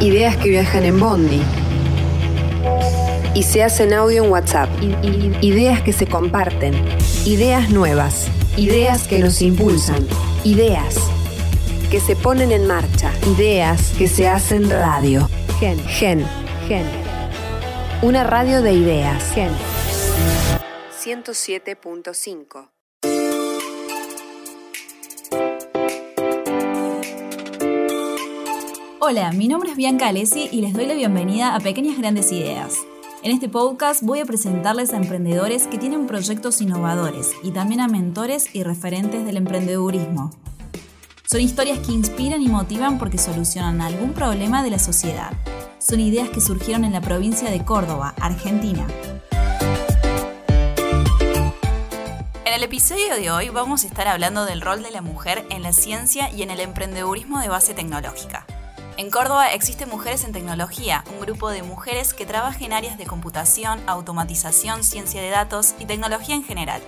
Ideas que viajan en Bondi. Y se hacen audio en WhatsApp. Ideas que se comparten. Ideas nuevas. Ideas que nos impulsan. Ideas que se ponen en marcha. Ideas que se hacen radio. Gen. Gen. Gen. Una radio de ideas. Gen. 107.5. Hola, mi nombre es Bianca Alessi y les doy la bienvenida a Pequeñas Grandes Ideas. En este podcast voy a presentarles a emprendedores que tienen proyectos innovadores y también a mentores y referentes del emprendedurismo. Son historias que inspiran y motivan porque solucionan algún problema de la sociedad. Son ideas que surgieron en la provincia de Córdoba, Argentina. En el episodio de hoy vamos a estar hablando del rol de la mujer en la ciencia y en el emprendedurismo de base tecnológica. En Córdoba existe Mujeres en Tecnología, un grupo de mujeres que trabaja en áreas de computación, automatización, ciencia de datos y tecnología en general.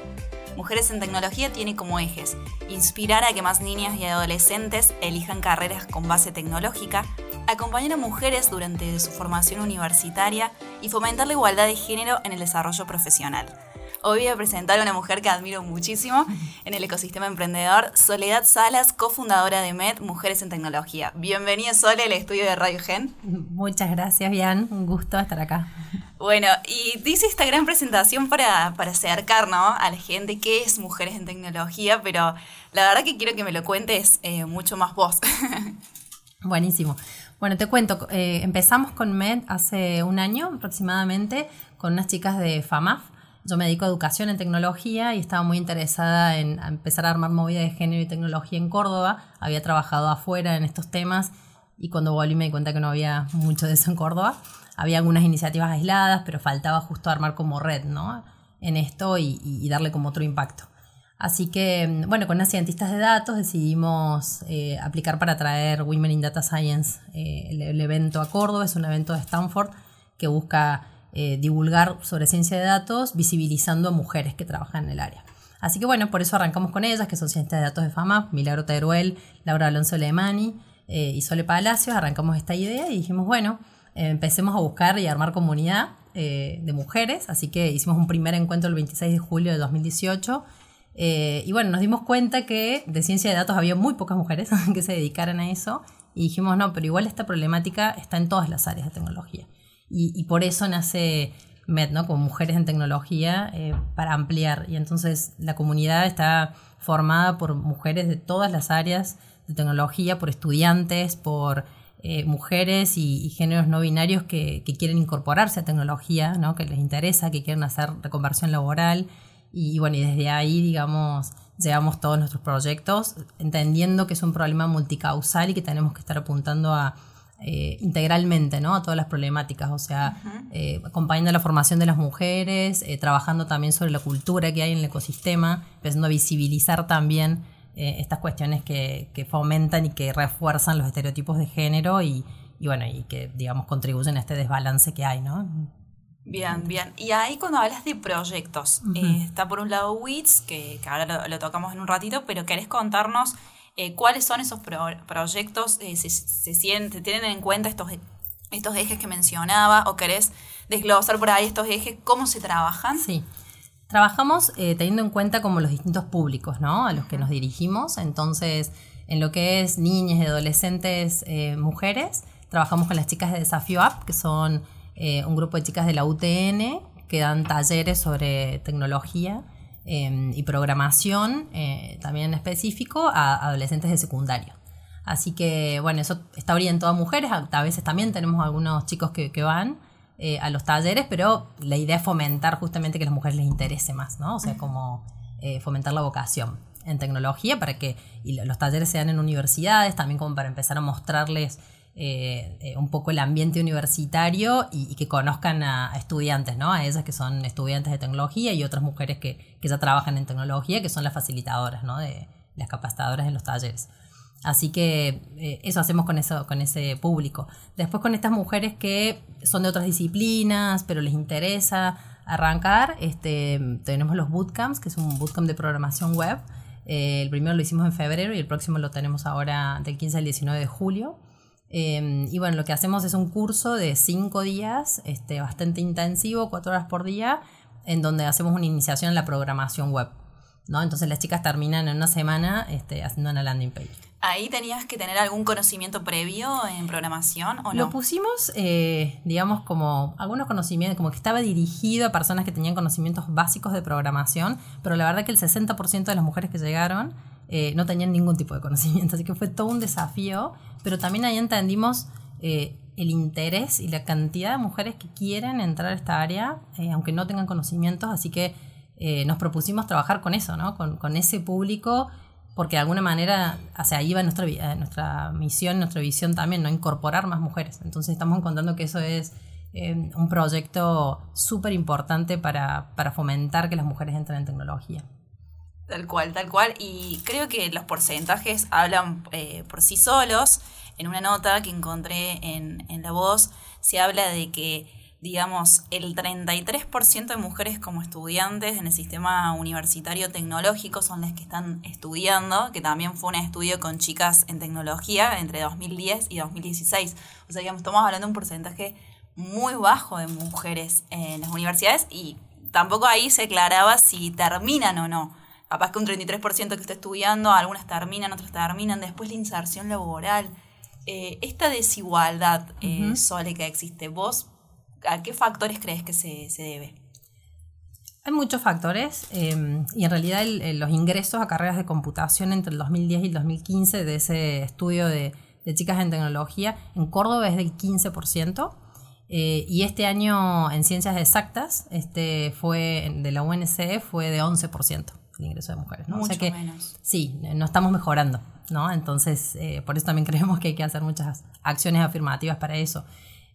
Mujeres en Tecnología tiene como ejes inspirar a que más niñas y adolescentes elijan carreras con base tecnológica, acompañar a mujeres durante su formación universitaria y fomentar la igualdad de género en el desarrollo profesional. Hoy voy a presentar a una mujer que admiro muchísimo en el ecosistema emprendedor, Soledad Salas, cofundadora de MED Mujeres en Tecnología. Bienvenida, Sole, al estudio de Radio Gen. Muchas gracias, Bian. Un gusto estar acá. Bueno, y dice esta gran presentación para, para acercar a la gente qué es Mujeres en Tecnología, pero la verdad que quiero que me lo cuentes eh, mucho más vos. Buenísimo. Bueno, te cuento, eh, empezamos con MED hace un año aproximadamente con unas chicas de FAMAF yo me dedico a educación en tecnología y estaba muy interesada en empezar a armar movida de género y tecnología en Córdoba. Había trabajado afuera en estos temas y cuando volví me di cuenta que no había mucho de eso en Córdoba. Había algunas iniciativas aisladas, pero faltaba justo armar como red ¿no? en esto y, darle como otro impacto. Así que, bueno, con unas cientistas de datos decidimos eh, aplicar para traer Women in Data Science, eh, el evento a Córdoba. Es un evento de Stanford que busca eh, divulgar sobre ciencia de datos, visibilizando a mujeres que trabajan en el área. Así que bueno, por eso arrancamos con ellas, que son cientistas de datos de fama, Milagro Teruel, Laura Alonso Lemani eh, y Sole Palacios, arrancamos esta idea y dijimos, bueno, eh, empecemos a buscar y armar comunidad de mujeres, así que hicimos un primer encuentro el 26 de julio de 2018. y bueno, nos dimos cuenta que de ciencia de datos había muy pocas mujeres que se dedicaran a eso y dijimos, no, pero igual esta problemática está en todas las áreas de tecnología y, por eso nace MED, ¿no? Como Mujeres en Tecnología, eh, para ampliar. Y entonces la comunidad está formada por mujeres de todas las áreas de tecnología, por estudiantes, por eh, mujeres y, géneros no binarios que, quieren incorporarse a tecnología, ¿no? que les interesa, que quieren hacer reconversión laboral. Y, bueno, y desde ahí, digamos, llevamos todos nuestros proyectos, entendiendo que es un problema multicausal y que tenemos que estar apuntando a eh, integralmente ¿no? a todas las problemáticas, o sea, eh, acompañando la formación de las mujeres, eh, trabajando también sobre la cultura que hay en el ecosistema, empezando a visibilizar también estas cuestiones que, fomentan y que refuerzan los estereotipos de género y, bueno, y que, digamos, contribuyen a este desbalance que hay, ¿no? Bien, bien. Y ahí cuando hablas de proyectos, está por un lado WITS, que, ahora lo, tocamos en un ratito, pero ¿querés contarnos eh, cuáles son esos proyectos, eh, se, se, tienen en cuenta estos, estos ejes que mencionaba o querés desglosar por ahí estos ejes, cómo se trabajan. Sí. Trabajamos eh, teniendo en cuenta como los distintos públicos, ¿no? A los que nos dirigimos. Entonces, en lo que es niñas adolescentes mujeres, trabajamos con las chicas de Desafío App, que son un grupo de chicas de la UTN que dan talleres sobre tecnología Em, y programación eh, también específico a adolescentes de secundario. Así que, bueno, eso está orientado a mujeres, a, veces también tenemos algunos chicos que, van eh, a los talleres, pero la idea es fomentar justamente que a las mujeres les interese más, ¿no? O sea, como eh, fomentar la vocación en tecnología para que y los talleres sean en universidades, también como para empezar a mostrarles eh, eh, un poco el ambiente universitario y, que conozcan a, estudiantes, ¿no? A esas que son estudiantes de tecnología y otras mujeres que, ya trabajan en tecnología, que son las facilitadoras, ¿no? De las capacitadoras en los talleres. Así que eh, eso hacemos con, eso, con ese público. Después con estas mujeres que son de otras disciplinas, pero les interesa arrancar, este, tenemos los bootcamps, que es un bootcamp de programación web. el primero lo hicimos en febrero y el próximo lo tenemos ahora del 15 al 19 de julio. Em, y bueno, lo que hacemos es un curso de cinco días, este, bastante intensivo, cuatro horas por día, en donde hacemos una iniciación en la programación web. ¿no? Entonces las chicas terminan en una semana este, haciendo una landing page. ¿Ahí tenías que tener algún conocimiento previo en programación o no? Lo pusimos, eh, digamos, como algunos conocimientos, como que estaba dirigido a personas que tenían conocimientos básicos de programación, pero la verdad que el 60% de las mujeres que llegaron eh, no tenían ningún tipo de conocimiento, así que fue todo un desafío, pero también ahí entendimos eh, el interés y la cantidad de mujeres que quieren entrar a esta área, aunque no tengan conocimientos, así que nos propusimos trabajar con eso, ¿no? con, ese público porque de alguna manera, hacia ahí va nuestra, misión, nuestra visión también, ¿no? Incorporar más mujeres. Entonces estamos encontrando que eso es eh, un proyecto súper importante para, fomentar que las mujeres entren en tecnología. Tal cual, tal cual. Y creo que los porcentajes hablan eh, por sí solos. En una nota que encontré en, La Voz se habla de que digamos, el 33% de mujeres como estudiantes en el sistema universitario tecnológico son las que están estudiando, que también fue un estudio con chicas en tecnología entre 2010 y 2016. O sea, estamos hablando de un porcentaje muy bajo de mujeres en las universidades y tampoco ahí se aclaraba si terminan o no. Capaz que un 33% que está estudiando, algunas terminan, otras terminan, después la inserción laboral. Eh, esta desigualdad, eh, Sole, que existe, ¿vos ¿A qué factores crees que se, debe? Hay muchos factores em, y en realidad los ingresos a carreras de computación entre el 2010 y el 2015 de ese estudio de, chicas en tecnología en Córdoba es del 15%. Eh, y este año en ciencias exactas este fue de la UNC fue de 11% el ingreso de mujeres. Mucho o sea que, menos. Sí, no estamos mejorando. ¿no? Entonces, eh, por eso también creemos que hay que hacer muchas acciones afirmativas para eso.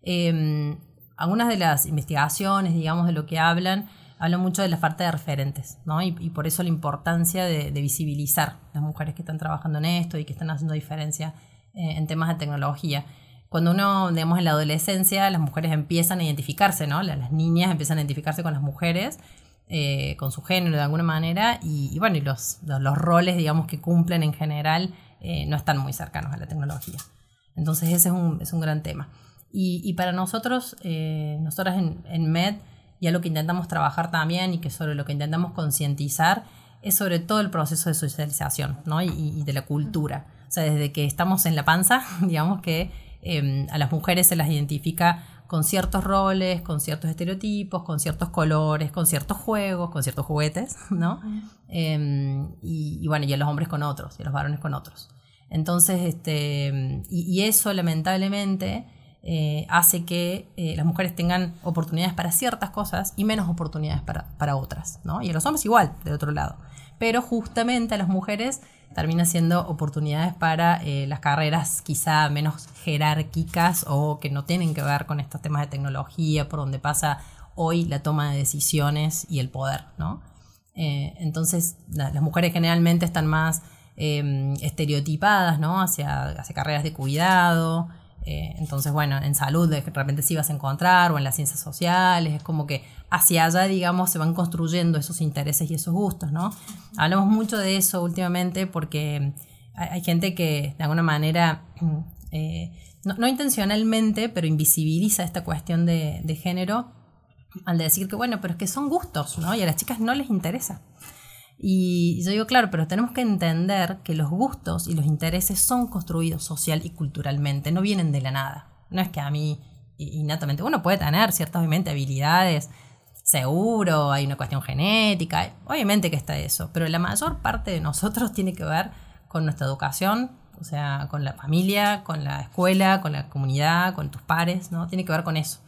Em, algunas de las investigaciones, digamos, de lo que hablan, hablan mucho de la falta de referentes, ¿no? Y, por eso la importancia de, visibilizar las mujeres que están trabajando en esto y que están haciendo diferencia eh, en temas de tecnología. Cuando uno, digamos, en la adolescencia, las mujeres empiezan a identificarse, ¿no? Las, niñas empiezan a identificarse con las mujeres, eh, con su género de alguna manera, y, bueno, y los, los, roles, digamos, que cumplen en general eh, no están muy cercanos a la tecnología. Entonces ese es un, es un gran tema. Y, para nosotros, eh, nosotras en, en, MED, ya lo que intentamos trabajar también y que sobre lo que intentamos concientizar es sobre todo el proceso de socialización ¿no? y, de la cultura. O sea, desde que estamos en la panza, digamos que em, a las mujeres se las identifica con ciertos roles, con ciertos estereotipos, con ciertos colores, con ciertos juegos, con ciertos juguetes, ¿no? Em, y, bueno, y a los hombres con otros, y a los varones con otros. Entonces, este, y eso lamentablemente eh, hace que eh, las mujeres tengan oportunidades para ciertas cosas y menos oportunidades para, otras, ¿no? Y a los hombres igual, del otro lado. Pero justamente a las mujeres termina siendo oportunidades para eh, las carreras quizá menos jerárquicas o que no tienen que ver con estos temas de tecnología, por donde pasa hoy la toma de decisiones y el poder, ¿no? entonces, las mujeres generalmente están más em, estereotipadas, ¿no? Hacia carreras de cuidado, eh, entonces, bueno, en salud de repente sí vas a encontrar, o en las ciencias sociales, es como que hacia allá, digamos, se van construyendo esos intereses y esos gustos, ¿no? Hablamos mucho de eso últimamente porque hay, gente que de alguna manera, eh, no, intencionalmente, pero invisibiliza esta cuestión de, de género al decir que, bueno, pero es que son gustos, ¿no? Y a las chicas no les interesa. Y yo digo, claro, pero tenemos que entender que los gustos y los intereses son construidos social y culturalmente, no vienen de la nada. No es que a mí, innatamente, uno puede tener ciertas, obviamente, habilidades, seguro, hay una cuestión genética, obviamente que está eso, pero la mayor parte de nosotros tiene que ver con nuestra educación, o sea, con la familia, con la escuela, con la comunidad, con tus pares, ¿no? Tiene que ver con eso.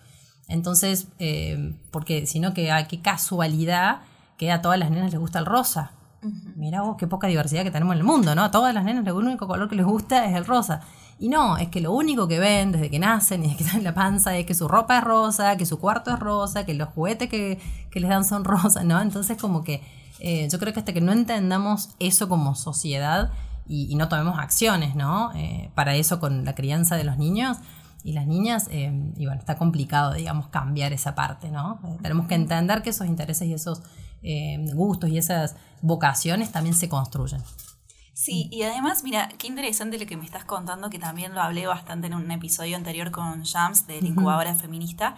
Entonces, eh, porque si no, que, qué casualidad que a todas las nenas les gusta el rosa. Mira vos qué poca diversidad que tenemos en el mundo, ¿no? A todas las nenas el único color que les gusta es el rosa. Y no, es que lo único que ven desde que nacen y desde que están en la panza es que su ropa es rosa, que su cuarto es rosa, que los juguetes que, les dan son rosas, ¿no? Entonces como que eh, yo creo que hasta que no entendamos eso como sociedad y, no tomemos acciones, ¿no? Eh, para eso con la crianza de los niños, y las niñas, eh, y bueno, está complicado, digamos, cambiar esa parte, ¿no? tenemos que entender que esos intereses y esos eh, gustos y esas vocaciones también se construyen. Sí, y además, mira, qué interesante lo que me estás contando, que también lo hablé bastante en un episodio anterior con Jams de la incubadora feminista.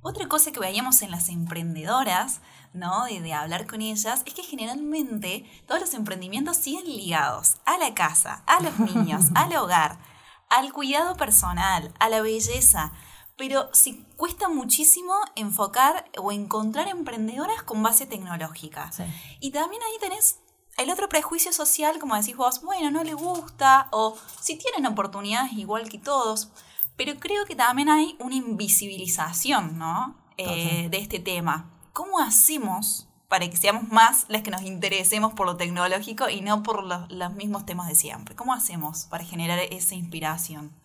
Otra cosa que veíamos en las emprendedoras, ¿no? De, de, hablar con ellas, es que generalmente todos los emprendimientos siguen ligados a la casa, a los niños, al hogar, al cuidado personal, a la belleza. Pero sí cuesta muchísimo enfocar o encontrar emprendedoras con base tecnológica. Y también ahí tenés el otro prejuicio social, como decís vos, bueno, no le gusta, o si tienen oportunidades igual que todos, pero creo que también hay una invisibilización, ¿no? Eh, de este tema. ¿Cómo hacemos para que seamos más las que nos interesemos por lo tecnológico y no por los, mismos temas de siempre? ¿Cómo hacemos para generar esa inspiración?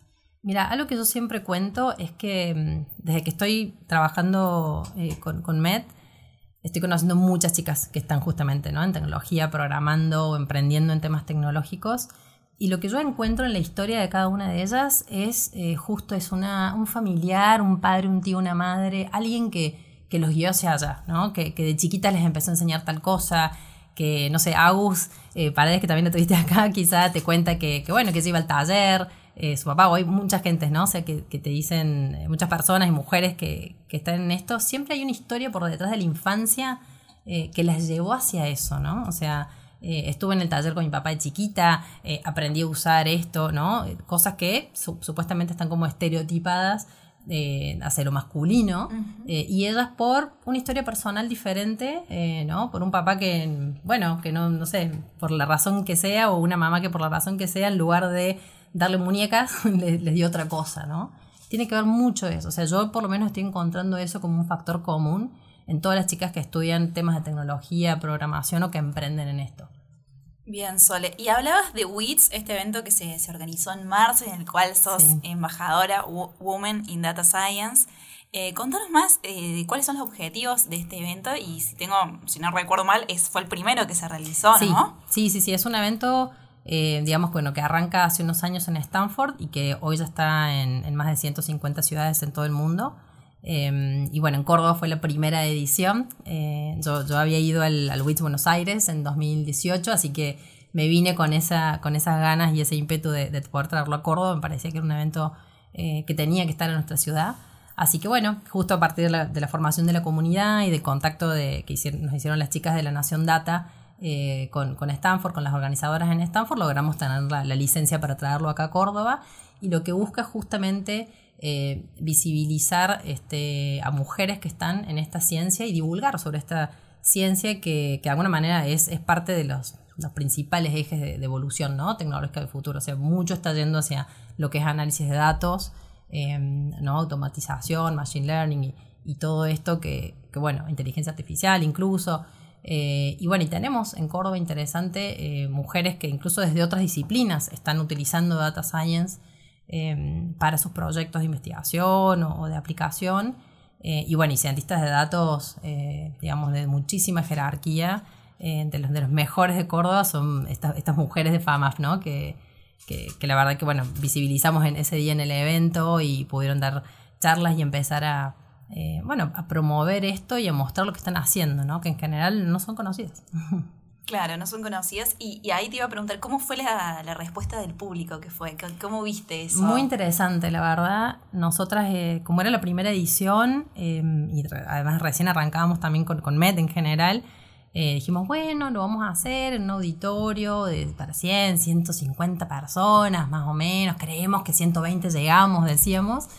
Mira, algo que yo siempre cuento es que mm, desde que estoy trabajando eh, con, con Med, estoy conociendo muchas chicas que están justamente ¿no? en tecnología, programando o emprendiendo en temas tecnológicos. Y lo que yo encuentro en la historia de cada una de ellas es eh, justo es una, un familiar, un padre, un tío, una madre, alguien que, que los guió hacia allá, ¿no? que, que de chiquita les empezó a enseñar tal cosa, que, no sé, Agus eh, Paredes, que también lo tuviste acá, quizá te cuenta que, que, bueno, que se iba al taller, eh, su papá, o hay mucha gente, ¿no? O sea, que, te dicen, eh, muchas personas y mujeres que, están en esto, siempre hay una historia por detrás de la infancia eh, que las llevó hacia eso, ¿no? O sea, estuve en el taller con mi papá de chiquita, aprendí a usar esto, ¿no? Cosas que supuestamente están como estereotipadas hacia lo masculino, y ellas por una historia personal diferente, ¿no? Por un papá que, bueno, que no, no sé, por la razón que sea, o una mamá que por la razón que sea, en lugar de darle muñecas, les, dio otra cosa, ¿no? Tiene que ver mucho eso. O sea, yo por lo menos estoy encontrando eso como un factor común en todas las chicas que estudian temas de tecnología, programación o que emprenden en esto. Bien, Sole. Y hablabas de WITS, este evento que se, organizó en marzo, en el cual sos embajadora Women in Data Science. Eh, contanos más eh, de cuáles son los objetivos de este evento y si tengo, si no recuerdo mal, es, fue el primero que se realizó, ¿no? Sí, sí, sí, es un evento eh, digamos bueno, que arranca hace unos años en Stanford y que hoy ya está en, más de 150 ciudades en todo el mundo. Em, y bueno, en Córdoba fue la primera edición. Eh, yo, yo, había ido al, al WITS Buenos Aires en 2018, así que me vine con, esa, con esas ganas y ese ímpetu de, de poder traerlo a Córdoba. Me parecía que era un evento eh, que tenía que estar en nuestra ciudad. Así que bueno, justo a partir de la, de la formación de la comunidad y del contacto de, que hicieron, nos hicieron las chicas de la Nación Data, eh, con, con, Stanford, con las organizadoras en Stanford, logramos tener la, licencia para traerlo acá a Córdoba y lo que busca es justamente eh, visibilizar este, a mujeres que están en esta ciencia y divulgar sobre esta ciencia que, de alguna manera es, es parte de los, los principales ejes de, evolución ¿no? tecnológica del futuro. O sea, mucho está yendo hacia lo que es análisis de datos, em, ¿no? automatización, machine learning y, y todo esto que, que, bueno, inteligencia artificial incluso. Eh, y bueno, y tenemos en Córdoba interesante eh, mujeres que incluso desde otras disciplinas están utilizando data science em, para sus proyectos de investigación o, de aplicación. Eh, y bueno, y cientistas de datos, digamos, de muchísima jerarquía, de los, de, los, mejores de Córdoba son estas, estas mujeres de FAMAF, ¿no? Que, que, que la verdad que, bueno, visibilizamos en ese día en el evento y pudieron dar charlas y empezar a, eh, bueno, a promover esto y a mostrar lo que están haciendo, ¿no? Que en general no son conocidas. Claro, no son conocidas. Y, ahí te iba a preguntar, ¿cómo fue la, respuesta del público que fue? ¿Cómo viste eso? Muy interesante, la verdad. Nosotras, eh, como era la primera edición, em, y además recién arrancábamos también con, con MED en general, eh, dijimos, bueno, lo vamos a hacer en un auditorio de, para 100, 150 personas, más o menos. Creemos que 120 llegamos, decíamos.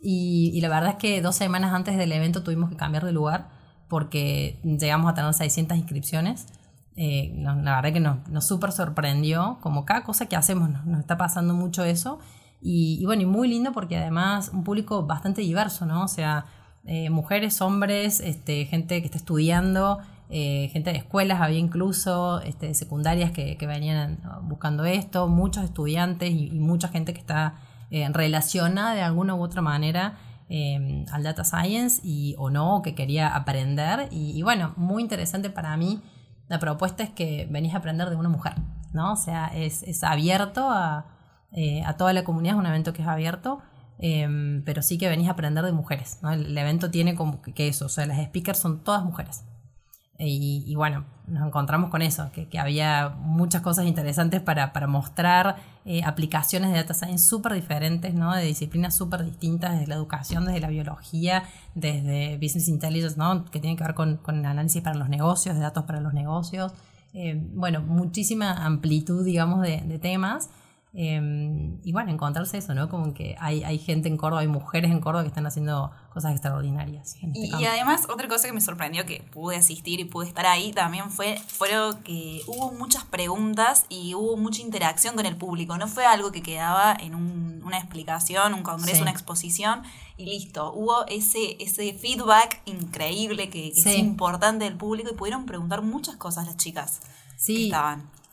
Y, la verdad es que dos semanas antes del evento tuvimos que cambiar de lugar porque llegamos a tener 600 inscripciones. Eh, la verdad que nos, nos súper sorprendió, como cada cosa que hacemos nos, está pasando mucho eso. Y, bueno, y muy lindo porque además un público bastante diverso, ¿no? O sea, eh, mujeres, hombres, este, gente que está estudiando, eh, gente de escuelas, había incluso este, secundarias que, que, venían buscando esto, muchos estudiantes y mucha gente que está eh, relaciona de alguna u otra manera em, al data science y, o no, que quería aprender. Y, bueno, muy interesante para mí. La propuesta es que venís a aprender de una mujer, ¿no? O sea, es, es abierto a, eh, a toda la comunidad, es un evento que es abierto. Em, pero sí que venís a aprender de mujeres. ¿no? El, evento tiene como que, eso, o sea, las speakers son todas mujeres. Y, bueno, nos encontramos con eso, que, había muchas cosas interesantes para, mostrar eh, aplicaciones de data science súper diferentes, ¿no? de disciplinas súper distintas, desde la educación, desde la biología, desde business intelligence, ¿no? que tiene que ver con, con análisis para los negocios, de datos para los negocios. Eh, bueno, muchísima amplitud, digamos, de, de temas. Em, y bueno, encontrarse eso, ¿no? Como que hay, hay gente en Córdoba, hay mujeres en Córdoba que están haciendo cosas extraordinarias. Este y, además, otra cosa que me sorprendió que pude asistir y pude estar ahí también fue, fue que hubo muchas preguntas y hubo mucha interacción con el público. No fue algo que quedaba en una explicación, un congreso, una exposición y listo. Hubo ese, ese feedback increíble que, es importante del público y pudieron preguntar muchas cosas las chicas sí.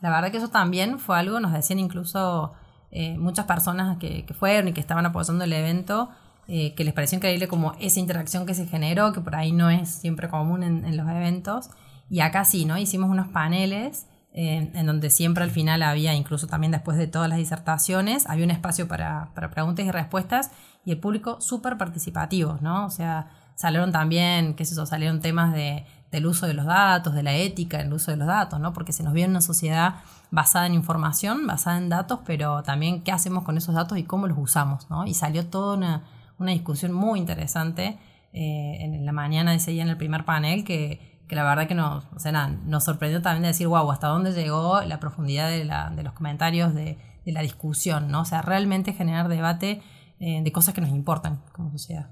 La verdad que eso también fue algo, nos decían incluso eh, muchas personas que, fueron y que estaban apoyando el evento, eh, que les pareció increíble como esa interacción que se generó, que por ahí no es siempre común en, los eventos. Y acá sí, ¿no? Hicimos unos paneles eh, en donde siempre al final había, incluso también después de todas las disertaciones, había un espacio para, para preguntas y respuestas y el público súper participativo, ¿no? O sea, salieron también, qué sé yo, salieron temas de del uso de los datos, de la ética el uso de los datos, ¿no? Porque se nos viene una sociedad basada en información, basada en datos, pero también qué hacemos con esos datos y cómo los usamos, ¿no? Y salió toda una, discusión muy interesante eh, en la mañana de ese día en el primer panel que, que la verdad que nos, o sea, nos sorprendió también de decir, wow, hasta dónde llegó la profundidad de, la, de los comentarios, de, de, la discusión, ¿no? O sea, realmente generar debate eh, de cosas que nos importan como sociedad.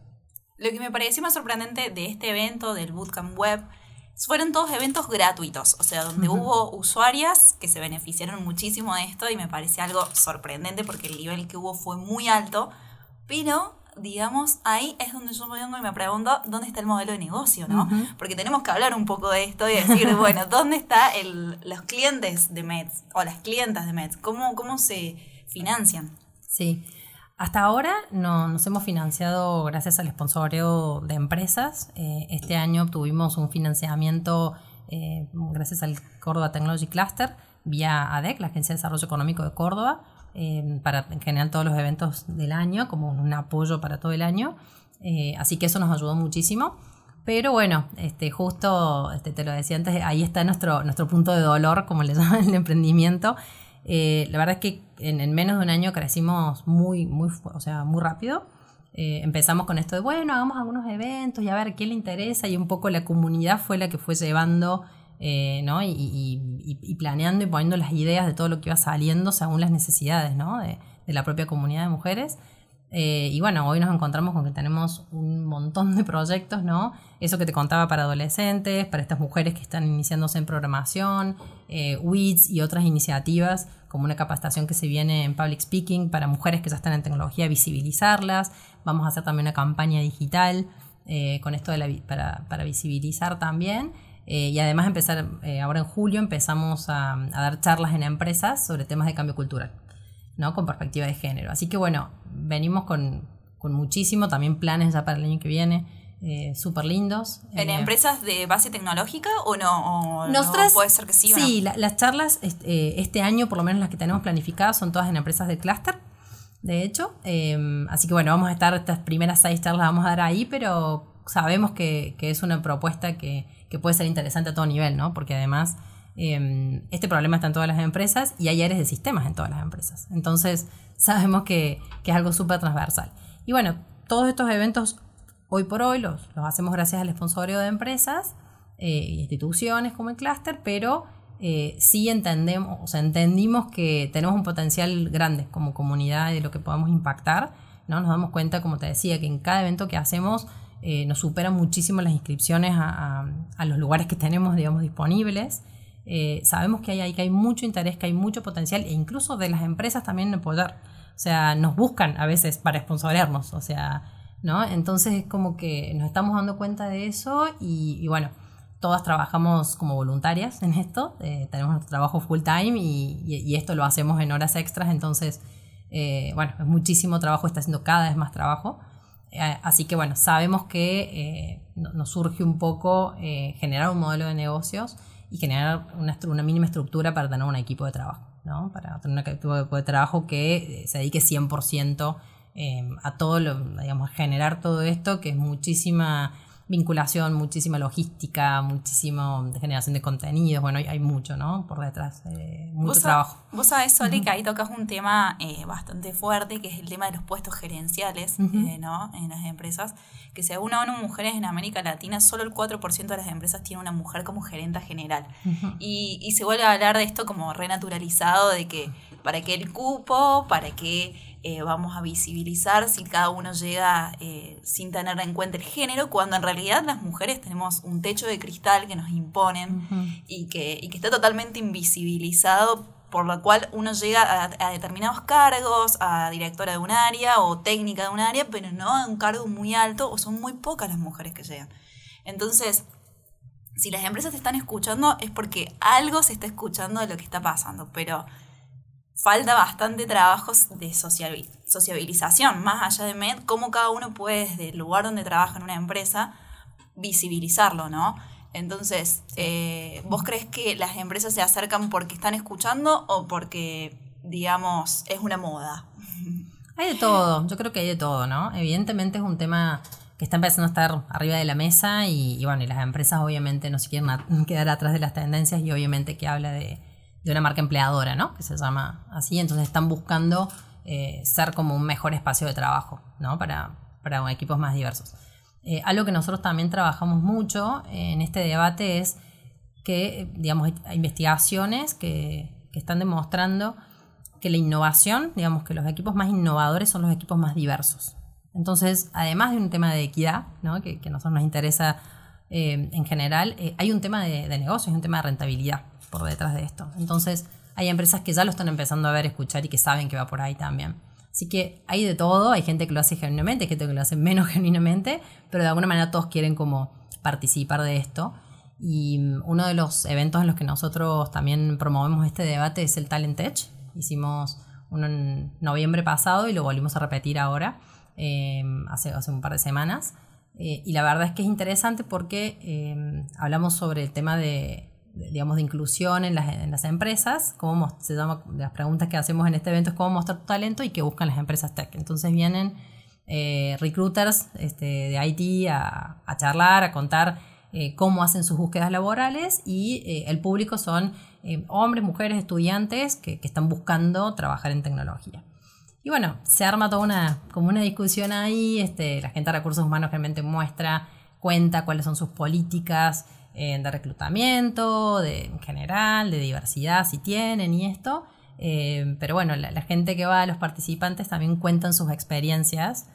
Lo que me pareció más sorprendente de este evento del Bootcamp Web fueron todos eventos gratuitos, o sea, donde hubo usuarias que se beneficiaron muchísimo de esto y me parece algo sorprendente porque el nivel que hubo fue muy alto, pero digamos, ahí es donde yo me vengo y me pregunto dónde está el modelo de negocio, ¿no? Porque tenemos que hablar un poco de esto y decir, bueno, ¿dónde están los clientes de Mets o las clientas de Mets? ¿Cómo, cómo se financian? Sí. Hasta ahora no, nos hemos financiado gracias al sponsoreo de empresas. Eh, este año obtuvimos un financiamiento eh, gracias al Córdoba Technology Cluster vía ADEC, la Agencia de Desarrollo Económico de Córdoba, eh, para en general todos los eventos del año, como un apoyo para todo el año. así que eso nos ayudó muchísimo. Pero bueno, este, justo este, te lo decía antes, ahí está nuestro, nuestro punto de dolor, como le llaman el emprendimiento. Eh, la verdad es que en, menos de un año crecimos muy, muy, o sea, muy rápido. Eh, empezamos con esto de, bueno, hagamos algunos eventos y a ver qué le interesa y un poco la comunidad fue la que fue llevando eh, ¿no? y, planeando y poniendo las ideas de todo lo que iba saliendo según las necesidades ¿no? de, de la propia comunidad de mujeres. Eh, y bueno, hoy nos encontramos con que tenemos un montón de proyectos, ¿no? Eso que te contaba para adolescentes, para estas mujeres que están iniciándose en programación, eh, WIDS y otras iniciativas, como una capacitación que se viene en Public Speaking para mujeres que ya están en tecnología, visibilizarlas. Vamos a hacer también una campaña digital eh, con esto de la, para, para, visibilizar también. Y además empezar, ahora en julio empezamos a, a dar charlas en empresas sobre temas de cambio cultural. ¿no? Con perspectiva de género. Así que bueno, venimos con, muchísimo, también planes ya para el año que viene. Eh, súper lindos. ¿En eh, empresas de base tecnológica o no? puede ser que sí. Sí, las charlas este, este, año, por lo menos las que tenemos planificadas, son todas en empresas de clúster, de hecho. Em, así que bueno, vamos a estar, estas primeras seis charlas las vamos a dar ahí, pero sabemos que, es una propuesta que, que, puede ser interesante a todo nivel, ¿no? Porque además Em, este problema está en todas las empresas y hay áreas de sistemas en todas las empresas. Entonces, sabemos que, es algo súper transversal. Y bueno, todos estos eventos, hoy por hoy, los, los hacemos gracias al sponsorio de empresas e instituciones como el clúster, pero eh, sí entendemos, o sea, entendimos que tenemos un potencial grande como comunidad de lo que podemos impactar. ¿no? Nos damos cuenta, como te decía, que en cada evento que hacemos eh, nos superan muchísimo las inscripciones a, a, los lugares que tenemos, digamos, disponibles. Eh, sabemos que hay, hay, que hay mucho interés, que hay mucho potencial e incluso de las empresas también poder. O sea, nos buscan a veces para sponsorearnos, o sea, ¿no? Entonces es como que nos estamos dando cuenta de eso y, bueno, todas trabajamos como voluntarias en esto, eh, tenemos nuestro trabajo full time y, esto lo hacemos en horas extras, entonces, eh, bueno, es muchísimo trabajo, está haciendo cada vez más trabajo. así que bueno, sabemos que nos surge un poco generar un modelo de negocios y generar una, una mínima estructura para tener un equipo de trabajo, ¿no? Para tener un equipo de, trabajo que eh, se dedique 100% em, a todo lo, digamos, generar todo esto, que es muchísima vinculación, muchísima logística, muchísimo de generación de contenidos, bueno, hay, mucho, ¿no? Por detrás, eh, mucho trabajo. Vos sabés, Soli, que ahí tocas un tema eh, bastante fuerte, que es el tema de los puestos gerenciales, eh, ¿no? En las empresas, que según ONU Mujeres en América Latina, solo el 4% de las empresas tiene una mujer como gerenta general. y, y se vuelve a hablar de esto como renaturalizado, de que para que el cupo, para que eh, vamos a visibilizar si cada uno llega eh, sin tener en cuenta el género, cuando en realidad las mujeres tenemos un techo de cristal que nos imponen y, que, y que está totalmente invisibilizado por lo cual uno llega a, determinados cargos, a directora de un área o técnica de un área, pero no a un cargo muy alto o son muy pocas las mujeres que llegan. Entonces, si las empresas te están escuchando es porque algo se está escuchando de lo que está pasando, pero falta bastante trabajo de sociabilización, más allá de MED, cómo cada uno puede desde el lugar donde trabaja en una empresa visibilizarlo, ¿no? Entonces, eh, ¿vos crees que las empresas se acercan porque están escuchando o porque, digamos, es una moda? Hay de todo, yo creo que hay de todo, ¿no? Evidentemente es un tema que está empezando a estar arriba de la mesa y, y bueno, y las empresas obviamente no se quieren quedar atrás de las tendencias y obviamente que habla de, de una marca empleadora, ¿no? Que se llama así. Entonces están buscando eh, ser como un mejor espacio de trabajo, ¿no? Para, para equipos más diversos. Eh, algo que nosotros también trabajamos mucho en este debate es que, digamos, hay investigaciones que, que están demostrando que la innovación, digamos, que los equipos más innovadores son los equipos más diversos. Entonces, además de un tema de equidad, ¿no? que, que a nosotros nos interesa eh, en general, hay un tema de, de negocio, hay un tema de rentabilidad por detrás de esto. Entonces, hay empresas que ya lo están empezando a ver, escuchar y que saben que va por ahí también. Así que hay de todo, hay gente que lo hace genuinamente, hay gente que lo hace menos genuinamente, pero de alguna manera todos quieren como participar de esto. Y mm, uno de los eventos en los que nosotros también promovemos este debate es el Talent Tech. Hicimos uno en noviembre pasado y lo volvimos a repetir ahora, em, hace, hace un par de semanas. Eh, y la verdad es que es interesante porque em, hablamos sobre el tema de digamos, de inclusión en las, empresas, cómo se llama, las preguntas que hacemos en este evento es cómo mostrar tu talento y qué buscan las empresas tech. Entonces vienen eh, recruiters este, de IT a, a, charlar, a contar eh, cómo hacen sus búsquedas laborales y eh, el público son hombres, mujeres, estudiantes que, que, están buscando trabajar en tecnología. Y bueno, se arma toda una, como una discusión ahí, este, la gente de recursos humanos realmente muestra, cuenta cuáles son sus políticas, eh, de reclutamiento, de, en general, de diversidad, si tienen y esto. Eh, pero bueno, la, gente que va, los participantes también cuentan sus experiencias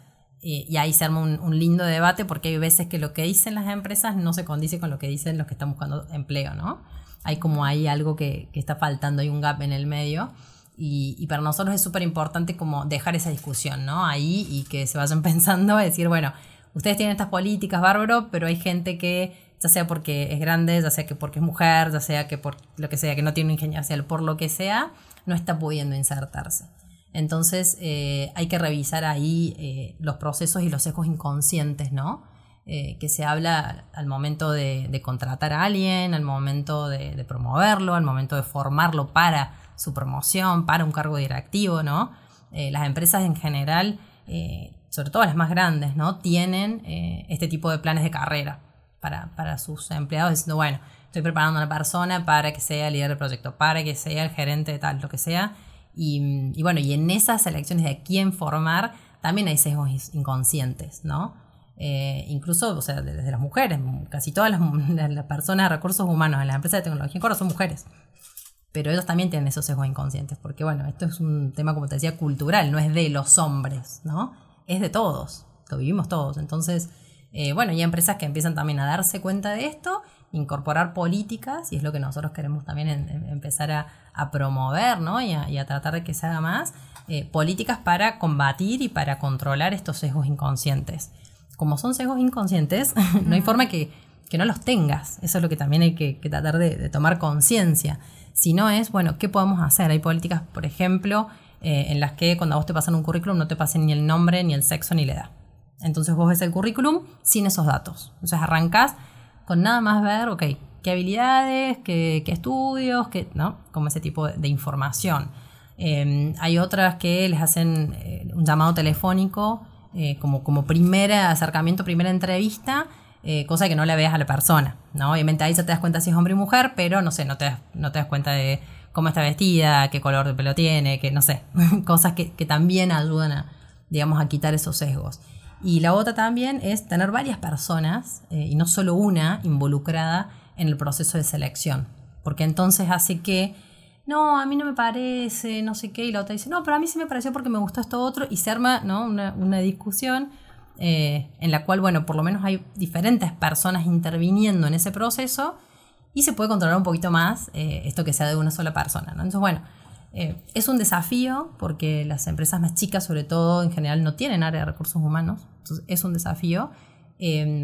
eh, y ahí se arma un, lindo debate porque hay veces que lo que dicen las empresas no se condice con lo que dicen los que están buscando empleo, ¿no? Hay como hay algo que, que está faltando, hay un gap en el medio. Y, y para nosotros es súper importante como dejar esa discusión, ¿no? Ahí y que se vayan pensando, decir, bueno, ustedes tienen estas políticas, bárbaro, pero hay gente que ya sea porque es grande, ya sea que porque es mujer, ya sea que por lo que sea, que no tiene un ingeniero, por lo que sea, no está pudiendo insertarse. Entonces eh, hay que revisar ahí eh, los procesos y los sesgos inconscientes, ¿no? Eh, que se habla al momento de, contratar a alguien, al momento de, promoverlo, al momento de formarlo para su promoción, para un cargo directivo, ¿no? las empresas en general, sobre todo las más grandes, ¿no? Tienen este tipo de planes de carrera para, para sus empleados diciendo, bueno, estoy preparando a una persona para que sea el líder del proyecto, para que sea el gerente de tal, lo que sea. Y, y bueno, y en esas elecciones de quién formar, también hay sesgos inconscientes, ¿no? Eh, incluso, o sea, desde las mujeres, casi todas las, las, personas de recursos humanos en las empresas de tecnología en son mujeres. Pero ellos también tienen esos sesgos inconscientes, porque bueno, esto es un tema, como te decía, cultural, no es de los hombres, ¿no? Es de todos, lo vivimos todos. Entonces, eh, bueno, y hay empresas que empiezan también a darse cuenta de esto, incorporar políticas, y es lo que nosotros queremos también empezar a, promover ¿no? y, a, tratar de que se haga más, eh, políticas para combatir y para controlar estos sesgos inconscientes. Como son sesgos inconscientes, no hay forma que, no los tengas. Eso es lo que también hay que, tratar de, tomar conciencia. Si no es, bueno, ¿qué podemos hacer? Hay políticas, por ejemplo, eh, en las que cuando a vos te pasan un currículum no te pasen ni el nombre, ni el sexo, ni la edad. Entonces vos ves el currículum sin esos datos. Entonces arrancás con nada más ver, ok, qué habilidades, qué, estudios, qué, ¿no? Como ese tipo de, información. Em, hay otras que les hacen eh, un llamado telefónico eh, como, como primer acercamiento, primera entrevista, eh, cosa que no la veas a la persona, ¿no? Obviamente ahí ya te das cuenta si es hombre y mujer, pero no sé, no te das, no te das cuenta de cómo está vestida, qué color de pelo tiene, que no sé, cosas que, que también ayudan a, digamos, a quitar esos sesgos. Y la otra también es tener varias personas, eh, y no solo una, involucrada en el proceso de selección. Porque entonces hace que, no, a mí no me parece, no sé qué, y la otra dice, no, pero a mí sí me pareció porque me gustó esto otro, y se arma ¿no? una, una discusión eh, en la cual, bueno, por lo menos hay diferentes personas interviniendo en ese proceso y se puede controlar un poquito más eh, esto que sea de una sola persona. ¿no? Entonces, bueno, eh, es un desafío porque las empresas más chicas, sobre todo, en general no tienen área de recursos humanos. Entonces, es un desafío.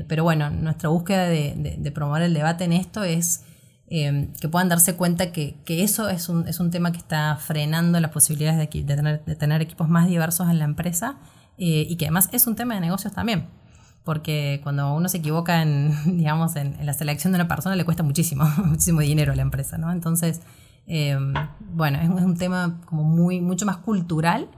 pero bueno, nuestra búsqueda de, promover el debate en esto es que puedan darse cuenta que, eso es un, es un, tema que está frenando las posibilidades de tener equipos más diversos en la empresa eh, y que además es un tema de negocios también. Porque cuando uno se equivoca en, digamos, en, la selección de una persona le cuesta muchísimo, muchísimo dinero a la empresa, ¿no? Entonces, eh, bueno, es, un tema como muy, mucho más cultural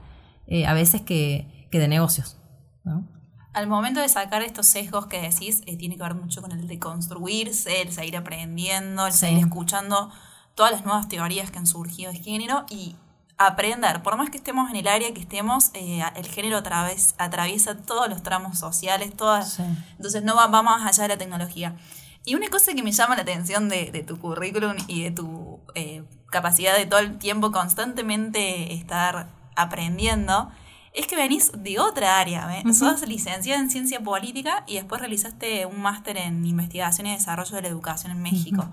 eh, a veces que, que de negocios, ¿no? Al momento de sacar estos sesgos que decís, tiene que ver mucho con el de construirse, el seguir aprendiendo, el seguir escuchando todas las nuevas teorías que han surgido de género y aprender, por más que estemos en el área que estemos, eh, el género atraviesa todos los tramos sociales, todas, entonces no va, más allá de la tecnología. Y una cosa que me llama la atención de, tu currículum y de tu eh, capacidad de todo el tiempo constantemente estar aprendiendo, es que venís de otra área. Sos licenciada en ciencia política y después realizaste un máster en investigación y desarrollo de la educación en México.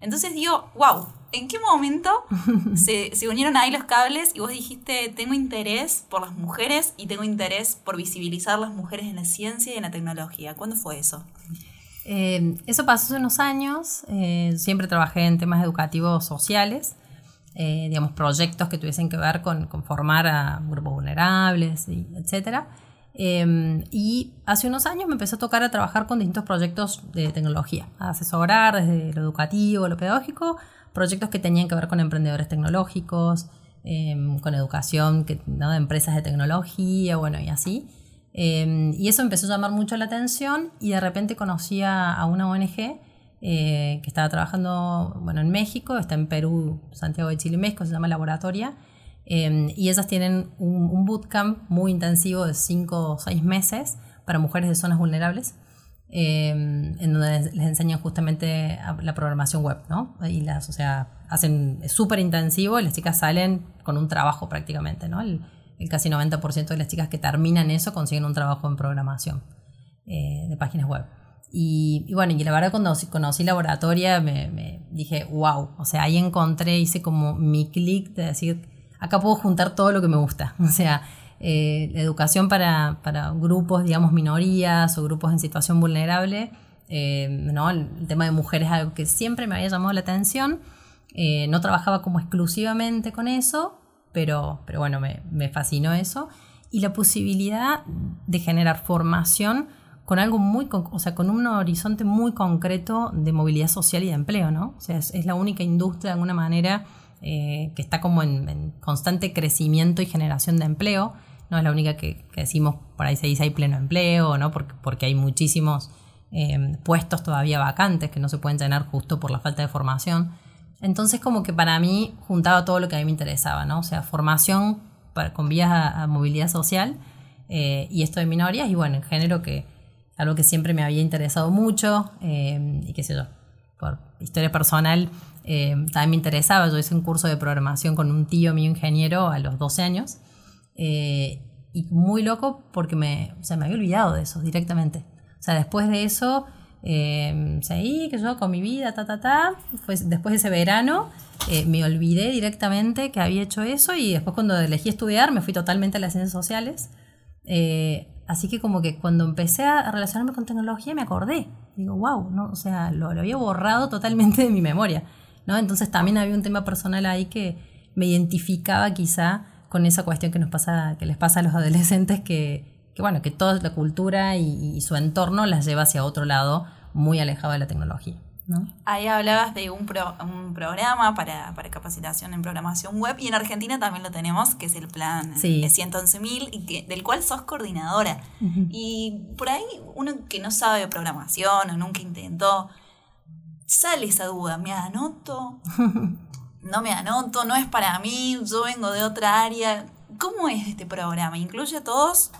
Entonces digo, wow, ¿en qué momento se, unieron ahí los cables y vos dijiste, tengo interés por las mujeres y tengo interés por visibilizar las mujeres en la ciencia y en la tecnología? ¿Cuándo fue eso? Eh, eso pasó hace unos años, eh, siempre trabajé en temas educativos sociales, eh, digamos, proyectos que tuviesen que ver con, con formar a grupos vulnerables, y etcétera. Em, y hace unos años me empecé a tocar a trabajar con distintos proyectos de tecnología, a asesorar desde lo educativo, lo pedagógico, proyectos que tenían que ver con emprendedores tecnológicos, em, con educación que, de empresas de tecnología, bueno, y así. Em, y eso empezó a llamar mucho la atención y de repente conocí a, una ONG eh, que estaba trabajando bueno, en México, está en Perú, Santiago de Chile y México, se llama Laboratoria, Em, y ellas tienen un, bootcamp muy intensivo de 5 o 6 meses para mujeres de zonas vulnerables, em, en donde les, enseñan justamente la programación web, ¿no? Y las, o sea, hacen, súper intensivo y las chicas salen con un trabajo prácticamente, ¿no? El, casi 90% de las chicas que terminan eso consiguen un trabajo en programación eh, de páginas web. Y, bueno, y la verdad cuando conocí laboratoria me, me, dije, wow, o sea, ahí encontré, hice como mi clic de decir, acá puedo juntar todo lo que me gusta. O sea, eh, la educación para, grupos, digamos, minorías o grupos en situación vulnerable. Eh, ¿no? el, tema de mujeres es algo que siempre me había llamado la atención. No trabajaba como exclusivamente con eso, pero, pero bueno, me, me, fascinó eso. Y la posibilidad de generar formación con algo muy, o sea, con un horizonte muy concreto de movilidad social y de empleo, ¿no? O sea, es, la única industria de alguna manera eh, que está como en, constante crecimiento y generación de empleo. No es la única que, decimos, por ahí se dice hay pleno empleo, ¿no? porque, porque hay muchísimos eh, puestos todavía vacantes que no se pueden llenar justo por la falta de formación. Entonces como que para mí juntaba todo lo que a mí me interesaba, ¿no? O sea, formación con vías a, movilidad social eh, y esto de minorías y bueno, en género que algo que siempre me había interesado mucho y qué sé yo, por historia personal eh, también me interesaba. Yo hice un curso de programación con un tío mío ingeniero a los 12 años. Eh, y muy loco porque me, o me había olvidado de eso directamente. O sea, después de eso, eh, seguí, que yo con mi vida, ta, ta, ta. Pues después de ese verano, eh, me olvidé directamente que había hecho eso y después cuando elegí estudiar me fui totalmente a las ciencias sociales. así que como que cuando empecé a relacionarme con tecnología me acordé. Digo, wow, ¿no? o sea, lo, lo había borrado totalmente de mi memoria. ¿no? Entonces también había un tema personal ahí que me identificaba quizá con esa cuestión que nos pasa, que les pasa a los adolescentes, que, bueno, que toda la cultura y, su entorno las lleva hacia otro lado muy alejado de la tecnología. Ahí hablabas de un, un programa para, capacitación en programación web y en Argentina también lo tenemos, que es el plan sí. 111.000, y del cual sos coordinadora. Y por ahí uno que no sabe de programación o nunca intentó, sale esa duda, ¿me anoto? no me anoto, no es para mí, yo vengo de otra área. ¿Cómo es este programa? ¿Incluye a todos?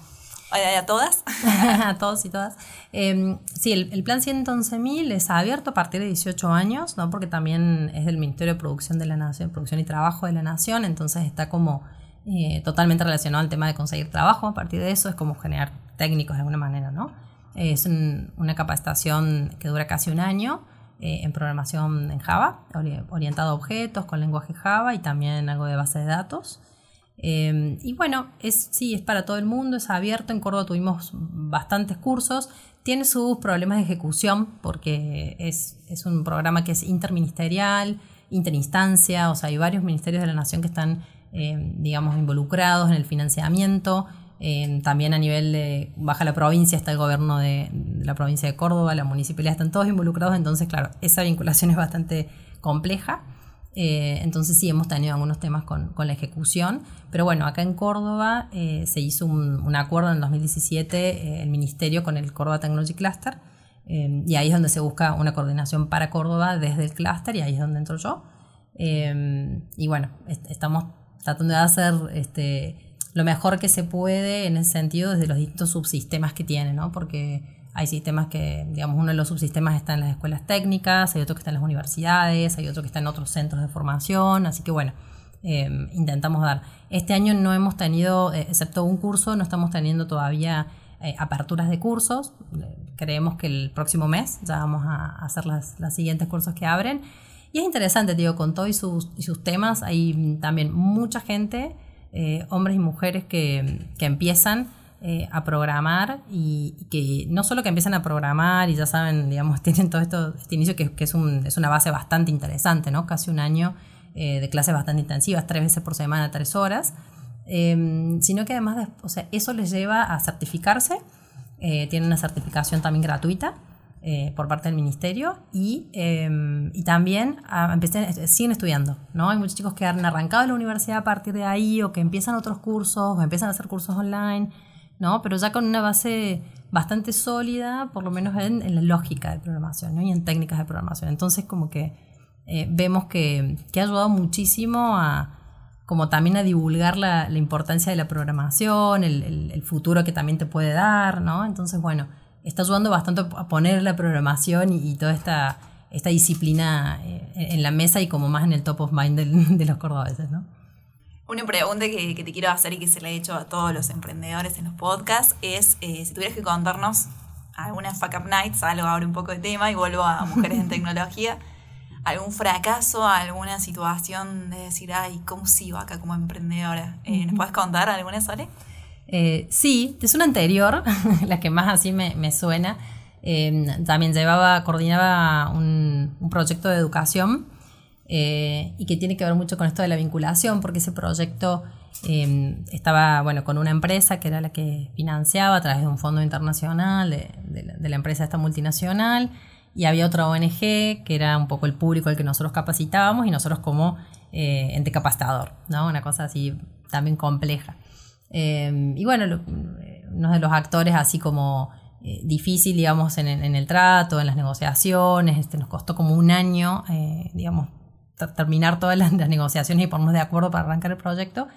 ¿A todas? a todos y todas. Eh, sí, el, plan 111.000 es abierto a partir de 18 años, ¿no? porque también es del Ministerio de Producción de la Nación, Producción y Trabajo de la Nación, entonces está como eh, totalmente relacionado al tema de conseguir trabajo. A partir de eso es como generar técnicos de alguna manera, ¿no? Es una capacitación que dura casi un año eh, en programación en Java, orientado a objetos con lenguaje Java y también algo de base de datos. Em, y bueno, es, sí, es para todo el mundo, es abierto. En Córdoba tuvimos bastantes cursos. Tiene sus problemas de ejecución porque es, es un programa que es interministerial, interinstancia, o sea, hay varios ministerios de la nación que están, em, digamos, involucrados en el financiamiento. Em, también a nivel de baja la provincia está el gobierno de, de, la provincia de Córdoba, la municipalidad, están todos involucrados, entonces claro, esa vinculación es bastante compleja. Eh, entonces sí, hemos tenido algunos temas con, la ejecución, pero bueno, acá en Córdoba eh, se hizo un, acuerdo en 2017 eh, el Ministerio con el Córdoba Technology Cluster y ahí es donde se busca una coordinación para Córdoba desde el cluster y ahí es donde entro yo. y bueno, estamos tratando de hacer este, lo mejor que se puede en ese sentido desde los distintos subsistemas que tiene, ¿no? Porque hay sistemas que, digamos, uno de los subsistemas está en las escuelas técnicas, hay otro que está en las universidades, hay otro que está en otros centros de formación, así que bueno, em, intentamos dar. Este año no hemos tenido, eh, excepto un curso, no estamos teniendo todavía eh, aperturas de cursos. Creemos que el próximo mes ya vamos a hacer las, siguientes cursos que abren. Y es interesante, digo, con todo y sus, y sus temas, hay también mucha gente, eh, hombres y mujeres que, que empiezan eh, a programar y, que no solo que empiezan a programar y ya saben, digamos, tienen todo esto, este inicio que, es, un, es, una base bastante interesante, ¿no? Casi un año eh, de clases bastante intensivas, tres veces por semana, tres horas, em, sino que además, o sea, eso les lleva a certificarse, eh, tienen una certificación también gratuita. por parte del ministerio y, em, y también a, siguen estudiando. ¿no? Hay muchos chicos que han arrancado de la universidad a partir de ahí o que empiezan otros cursos o empiezan a hacer cursos online ¿no? Pero ya con una base bastante sólida, por lo menos en, la lógica de programación, ¿no? Y en técnicas de programación. Entonces, como que eh, vemos que, ha ayudado muchísimo a como también a divulgar la, importancia de la programación, el, futuro que también te puede dar, ¿no? Entonces, bueno, está ayudando bastante a poner la programación y, toda esta, esta disciplina eh, en la mesa y como más en el top of mind de los cordobeses, ¿no? Una pregunta que, te quiero hacer y que se le he hecho a todos los emprendedores en los podcasts es eh, si tuvieras que contarnos algunas fuck up nights, algo ahora un poco de tema y vuelvo a mujeres en tecnología, algún fracaso, alguna situación de decir, ay, ¿cómo sigo acá como emprendedora? Eh, ¿Nos puedes contar alguna, Sole? Eh, sí, es una anterior, la que más así me, suena. Eh, también llevaba, coordinaba un, un proyecto de educación eh, y que tiene que ver mucho con esto de la vinculación, porque ese proyecto em, estaba bueno, con una empresa que era la que financiaba a través de un fondo internacional de, la, empresa esta multinacional, y había otra ONG que era un poco el público al que nosotros capacitábamos y nosotros como eh, ente ¿no? una cosa así también compleja. Em, y bueno, uno de los actores así como eh, difícil, digamos, en, el trato, en las negociaciones, este, nos costó como un año, digamos, terminar todas las, negociaciones y ponernos de acuerdo para arrancar el proyecto.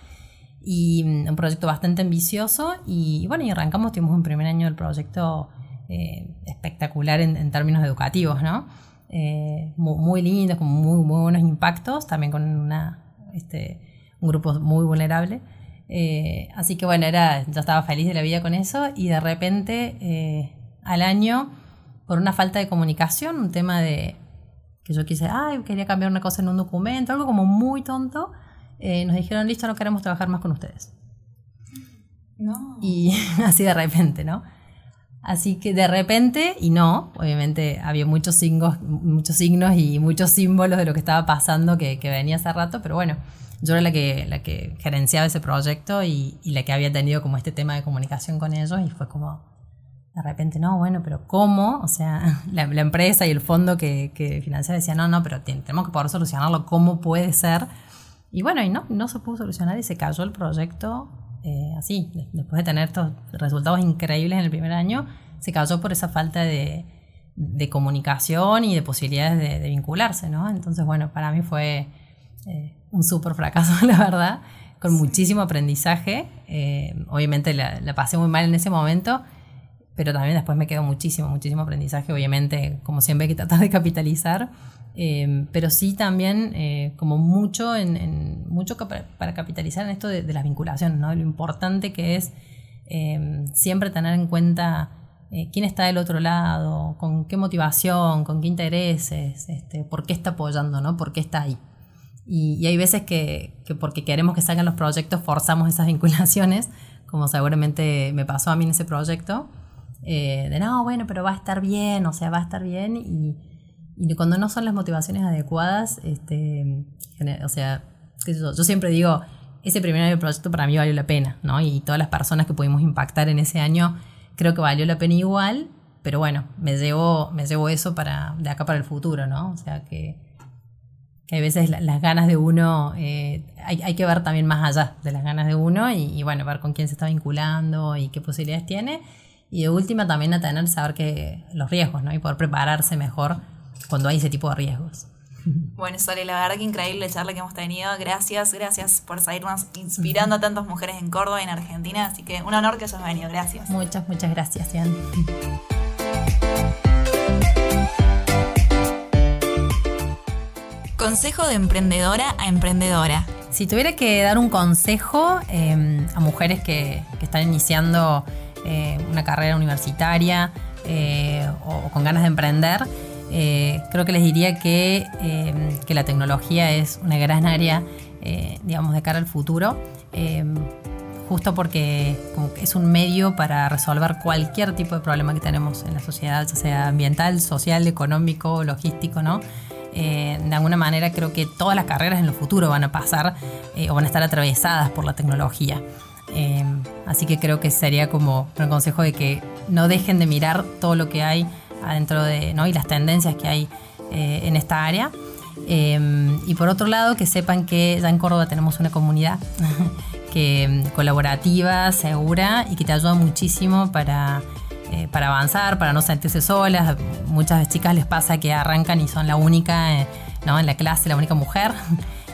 Y mm, un proyecto bastante ambicioso. Y, bueno, y arrancamos, tuvimos un primer año del proyecto eh, espectacular en, términos educativos, ¿no? Eh, muy, lindo, con muy, muy buenos impactos, también con una, este, un grupo muy vulnerable. Eh, así que bueno, era, yo estaba feliz de la vida con eso y de repente al año, por una falta de comunicación, un tema de que yo quise, ay, quería cambiar una cosa en un documento, algo como muy tonto, eh, nos dijeron, listo, no queremos trabajar más con ustedes. No. Y así de repente, ¿no? Así que de repente, y no, obviamente había muchos signos, muchos signos y muchos símbolos de lo que estaba pasando que, que venía hace rato, pero bueno, yo era la que, la que gerenciaba ese proyecto y, y, la que había tenido como este tema de comunicación con ellos y fue como, de repente, no, bueno, pero ¿cómo? O sea, la, empresa y el fondo que, que financia decía, no, no, pero tenemos que poder solucionarlo, ¿cómo puede ser? Y bueno, y no, no se pudo solucionar y se cayó el proyecto eh, así, después de tener estos resultados increíbles en el primer año, se cayó por esa falta de, de comunicación y de posibilidades de, vincularse, ¿no? Entonces, bueno, para mí fue eh, un súper fracaso, la verdad, con muchísimo aprendizaje. Eh, obviamente la, la, pasé muy mal en ese momento, pero también después me quedó muchísimo, muchísimo aprendizaje. Obviamente, como siempre, hay que tratar de capitalizar. Eh, pero sí también como mucho en, mucho para capitalizar en esto de, de las vinculaciones, ¿no? Lo importante que es siempre tener en cuenta eh, quién está del otro lado, con qué motivación, con qué intereses, este, por qué está apoyando, ¿no? ¿Por qué está ahí? Y, hay veces que, porque queremos que salgan los proyectos forzamos esas vinculaciones, como seguramente me pasó a mí en ese proyecto, eh, de no, bueno, pero va a estar bien, o sea, va a estar bien, y, cuando no son las motivaciones adecuadas, este, o sea, yo, siempre digo, ese primer año del proyecto para mí valió la pena, ¿no? Y todas las personas que pudimos impactar en ese año creo que valió la pena igual, pero bueno, me llevo, me llevo eso para, de acá para el futuro, ¿no? O sea que, que hay veces las ganas de uno, eh, hay, hay, que ver también más allá de las ganas de uno y, bueno, ver con quién se está vinculando y qué posibilidades tiene. Y de última también a tener, saber que los riesgos, ¿no? Y poder prepararse mejor cuando hay ese tipo de riesgos. Bueno, Sole, la verdad que increíble la charla que hemos tenido. Gracias, gracias por seguirnos inspirando a tantas mujeres en Córdoba y en Argentina. Así que un honor que hayas venido. Gracias. Muchas, muchas gracias, Ian. Consejo de emprendedora a emprendedora. Si tuviera que dar un consejo em, a mujeres que, están iniciando eh, una carrera universitaria eh, o con ganas de emprender, eh, creo que les diría que, eh, que, la tecnología es una gran área, eh, digamos, de cara al futuro, justo porque es un medio para resolver cualquier tipo de problema que tenemos en la sociedad, ya sea ambiental, social, económico, logístico, ¿no? de alguna manera creo que todas las carreras en el futuro van a pasar o van a estar atravesadas por la tecnología. Así que creo que sería como un consejo de que no dejen de mirar todo lo que hay adentro de, ¿no? y las tendencias que hay eh, en esta área. Em, y por otro lado, que sepan que ya en Córdoba tenemos una comunidad que, em, colaborativa, segura y que te ayuda muchísimo para, eh, para avanzar, para no sentirse solas. Muchas chicas les pasa que arrancan y son la única eh, ¿no? en la clase, la única mujer.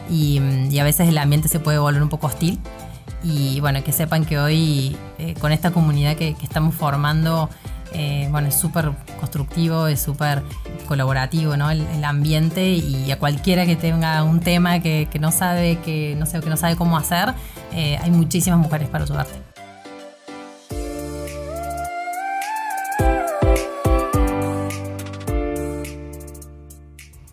Y, y, a veces el ambiente se puede volver un poco hostil. Y bueno, que sepan que hoy con esta comunidad que, que estamos formando eh, bueno, es súper constructivo, es súper colaborativo, ¿no? El, ambiente y a cualquiera que tenga un tema que, no sabe que no sé, que no sabe cómo hacer, eh, hay muchísimas mujeres para ayudarte.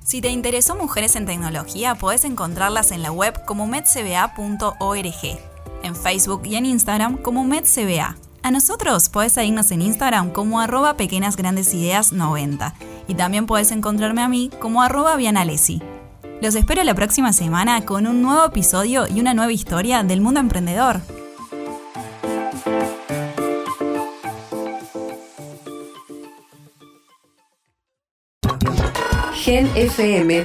Si te interesó Mujeres en Tecnología, puedes encontrarlas en la web como medcba.org, en Facebook y en Instagram como medcba. A nosotros puedes seguirnos en Instagram como arroba pequeñas grandes ideas 90 y también puedes encontrarme a mí como arroba vianalesi. Los espero la próxima semana con un nuevo episodio y una nueva historia del mundo emprendedor. genfm.com.ar